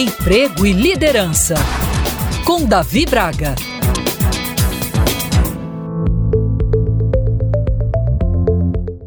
Emprego e Liderança, com Davi Braga.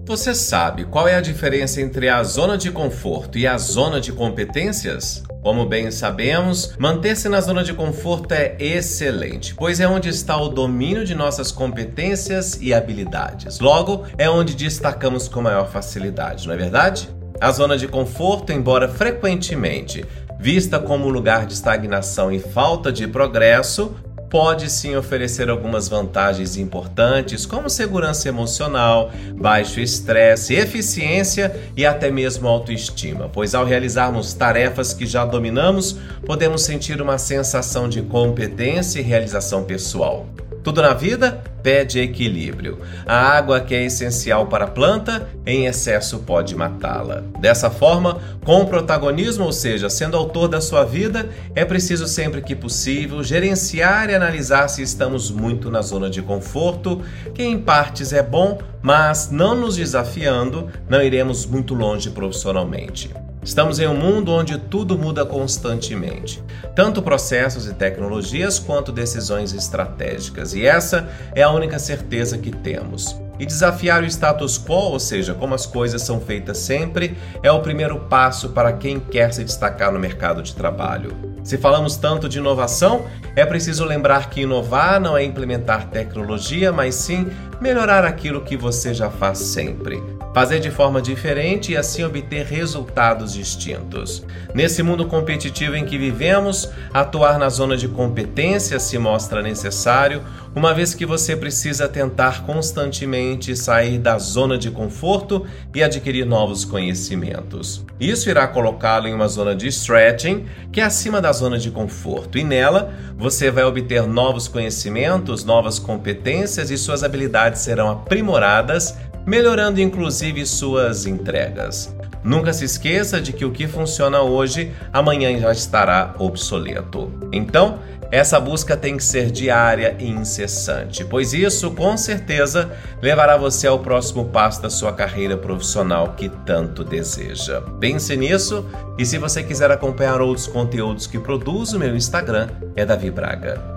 Você sabe qual é a diferença entre a zona de conforto e a zona de competências? Como bem sabemos, manter-se na zona de conforto é excelente, pois é onde está o domínio de nossas competências e habilidades. Logo, é onde destacamos com maior facilidade, não é verdade? A zona de conforto, embora frequentemente vista como lugar de estagnação e falta de progresso, pode sim oferecer algumas vantagens importantes, como segurança emocional, baixo estresse, eficiência e até mesmo autoestima, pois ao realizarmos tarefas que já dominamos, podemos sentir uma sensação de competência e realização pessoal. Tudo na vida pede equilíbrio. A água que é essencial para a planta, em excesso pode matá-la. Dessa forma, com protagonismo, ou seja, sendo autor da sua vida, é preciso sempre que possível gerenciar e analisar se estamos muito na zona de conforto, que em partes é bom, mas não nos desafiando, não iremos muito longe profissionalmente. Estamos em um mundo onde tudo muda constantemente, tanto processos e tecnologias quanto decisões estratégicas, e essa é a única certeza que temos. E desafiar o status quo, ou seja, como as coisas são feitas sempre, é o primeiro passo para quem quer se destacar no mercado de trabalho. Se falamos tanto de inovação, é preciso lembrar que inovar não é implementar tecnologia, mas sim melhorar aquilo que você já faz sempre. Fazer de forma diferente e assim obter resultados distintos. Nesse mundo competitivo em que vivemos, atuar na zona de competência se mostra necessário, uma vez que você precisa tentar constantemente sair da zona de conforto e adquirir novos conhecimentos. Isso irá colocá-lo em uma zona de stretching, que é acima da zona de conforto, e nela você vai obter novos conhecimentos, novas competências e suas habilidades serão aprimoradas, melhorando inclusive suas entregas. Nunca se esqueça de que o que funciona hoje, amanhã já estará obsoleto. Então, essa busca tem que ser diária e incessante, pois isso, com certeza, levará você ao próximo passo da sua carreira profissional que tanto deseja. Pense nisso e se você quiser acompanhar outros conteúdos que produzo, meu Instagram é Davi Braga.